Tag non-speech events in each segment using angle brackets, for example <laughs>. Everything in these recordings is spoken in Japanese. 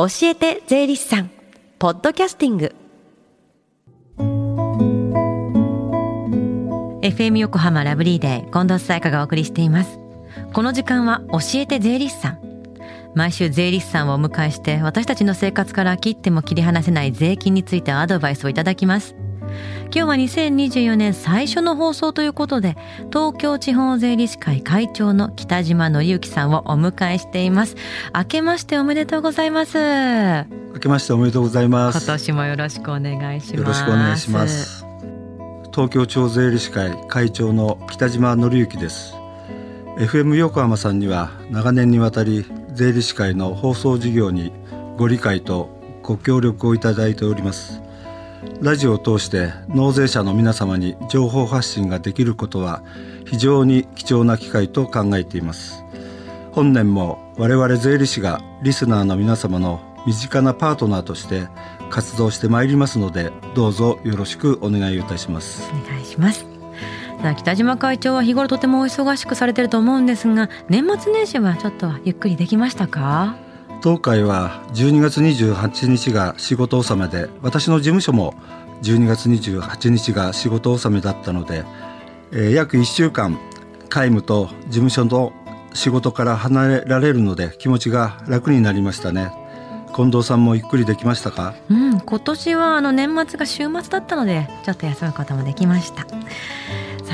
教えて税理士さん。ポッドキャスティング。FM 横浜ラブリーデー近藤沙耶香がお送りしています。この時間は教えて税理士さん。毎週税理士さんをお迎えして私たちの生活から切っても切り離せない税金についてアドバイスをいただきます。今日は2024年最初の放送ということで東京地方税理士会会長の北島紀之さんをお迎えしています。明けましておめでとうございます。明けましておめでとうございます。今年もよろしくお願いします。よろしくお願いします。東京地方税理士会会長の北島紀之です。FM 横浜さんには長年にわたり税理士会の放送事業にご理解とご協力をいただいておりますラジオを通して納税者の皆様に情報発信ができることは非常に貴重な機会と考えています。本年も我々税理士がリスナーの皆様の身近なパートナーとして活動してまいりますのでどうぞよろしくお願いいたします。お願いします。北島会長は日頃とてもお忙しくされてると思うんですが年末年始はちょっとゆっくりできましたか当会は12月28日が仕事納めで私の事務所も12月28日が仕事納めだったので、えー、約1週間皆無と事務所の仕事から離れられるので気持ちが楽になりましたね。近藤さんもゆっくりできましたか？うん今年はあの年末が週末だったのでちょっと休むこともできました。さ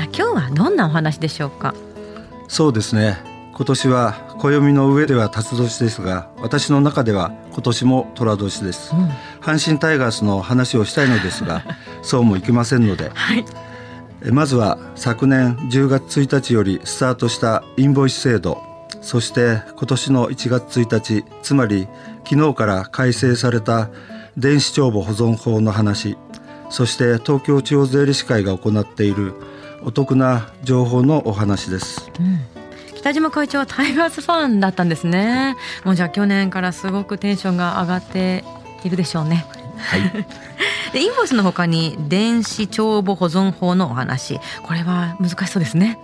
あ今日はどんなお話でしょうか？そうですね。今年は暦の上では辰年ですが私の中では今年も寅年です、うん、阪神タイガースの話をしたいのですが <laughs> そうもいきませんので、はい、まずは昨年10月1日よりスタートしたインボイス制度そして今年の1月1日つまり昨日から改正された電子帳簿保存法の話そして東京地方税理士会が行っているお得な情報のお話です。うん北島会長はタイガースファンだったんですね。もうじゃあ去年からすごくテンションが上がっているでしょうね。はい。<laughs> でインボイスのほかに電子帳簿保存法のお話。これは難しそうですね。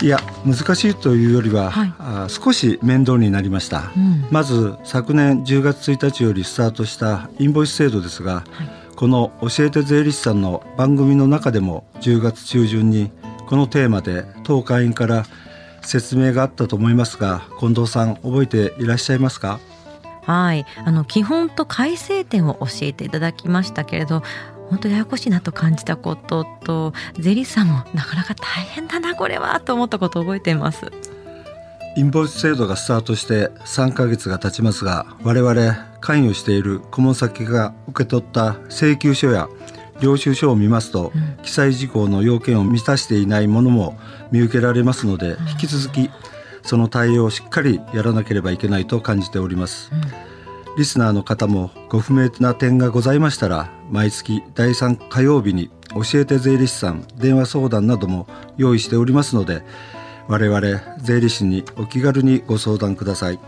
いや難しいというよりは、はい、あ少し面倒になりました、うん、まず昨年10月1日よりスタートしたインボイス制度ですが、はい、この教えて税理士さんの番組の中でも10月中旬にこのテーマで当会員から説明があったと思いますが近藤さん覚えていらっしゃいますか？はい。あの基本と改正点を教えていただきましたけれど本当ややこしいなと感じたことと税理士さんもなかなか大変だなこれはと思ったことを覚えています。インボイス制度がスタートして3ヶ月が経ちますが我々関与している顧問先が受け取った請求書や領収書を見ますと、うん、記載事項の要件を満たしていないものも見受けられますので、引き続きその対応をしっかりやらなければいけないと感じております。うん、リスナーの方もご不明な点がございましたら毎月第3火曜日に教えて税理士さん電話相談なども用意しておりますので我々税理士にお気軽にご相談ください。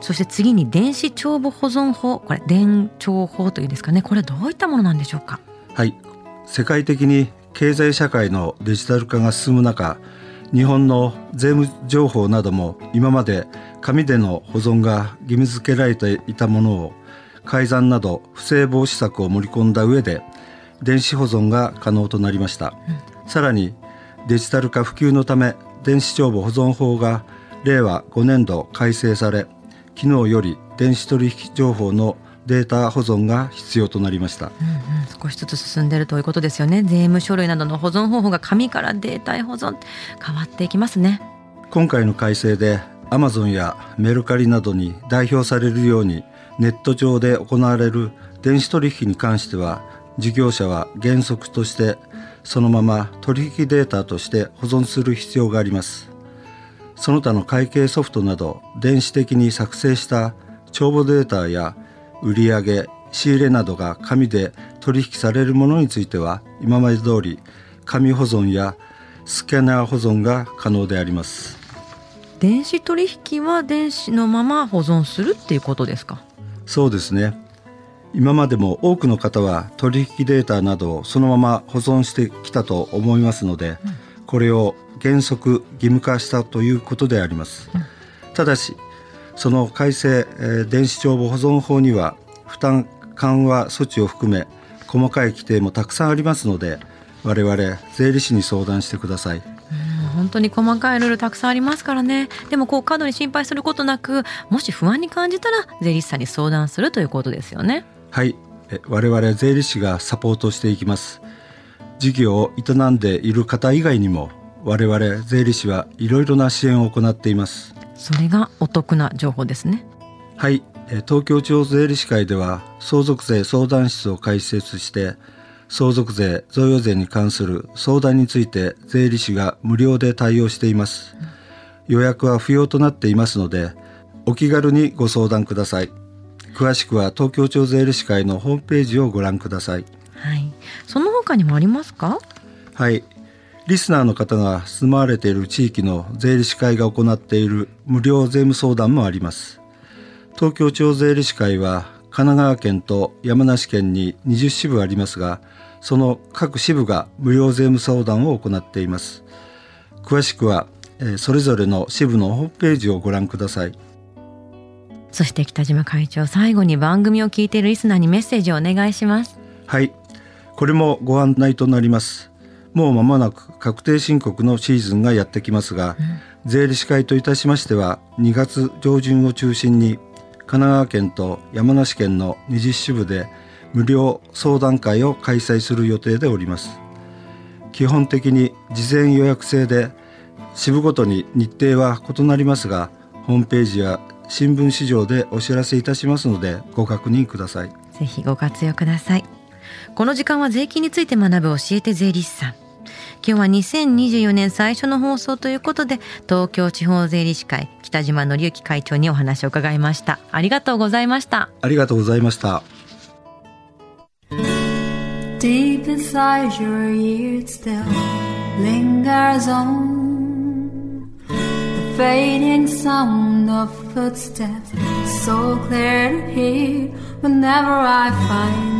そして次に電子帳簿保存法これ電帳法というんですかね。これはどういったものなんでしょうか？はい。世界的に経済社会のデジタル化が進む中日本の税務情報なども今まで紙での保存が義務付けられていたものを改ざんなど不正防止策を盛り込んだ上で電子保存が可能となりました、うん、さらにデジタル化普及のため電子帳簿保存法が令和5年度改正され昨日より電子取引情報のデータ保存が必要となりました、うんうん、少しずつ進んでいるということですよね。税務書類などの保存方法が紙からデータへ保存変わっていきますね。今回の改正でアマゾンやメルカリなどに代表されるようにネット上で行われる電子取引に関しては事業者は原則としてそのまま取引データとして保存する必要がありますその他の会計ソフトなど電子的に作成した帳簿データや売上仕入れなどが紙で取引されるものについては今まで通り紙保存やスキャナー保存が可能であります。電子取引は電子のまま保存するっていうことですか？そうですね。今までも多くの方は取引データなどをそのまま保存してきたと思いますので、うん、これを原則義務化したということであります、うん、ただしその改正、えー、電子帳簿保存法には負担緩和措置を含め細かい規定もたくさんありますので我々税理士に相談してください。本当に細かいルールたくさんありますからね。でもこう過度に心配することなくもし不安に感じたら税理士さんに相談するということですよね。はい。我々税理士がサポートしていきます。事業を営んでいる方以外にも我々税理士はいろいろな支援を行っています。それがお得な情報ですね。はい。東京地方税理士会では相続税相談室を開設して相続税贈与税に関する相談について税理士が無料で対応しています、うん、予約は不要となっていますのでお気軽にご相談ください。詳しくは東京地方税理士会のホームページをご覧ください。はい。その他にもありますか？はいリスナーの方が住まわれている地域の税理士会が行っている無料税務相談もあります。東京地方税理士会は神奈川県と山梨県に20支部ありますがその各支部が無料税務相談を行っています。詳しくはそれぞれの支部のホームページをご覧ください。そして北島会長最後に番組を聞いているリスナーにメッセージをお願いします。はい。これもご案内となりますもう間もなく確定申告のシーズンがやってきますが、うん、税理士会といたしましては2月上旬を中心に神奈川県と山梨県の20支部で無料相談会を開催する予定でおります。基本的に事前予約制で支部ごとに日程は異なりますがホームページや新聞市場でお知らせいたしますのでご確認ください。ぜひご活用くださいこの時間は税金について学ぶ教えて税理士さん今日は2024年最初の放送ということで東京地方税理士会北島紀之会長にお話を伺いましたありがとうございましたありがとうございました Deep inside your ears still lingers on the fading sound of footsteps so clear to hear whenever I find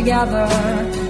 together.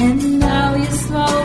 and now you're slow.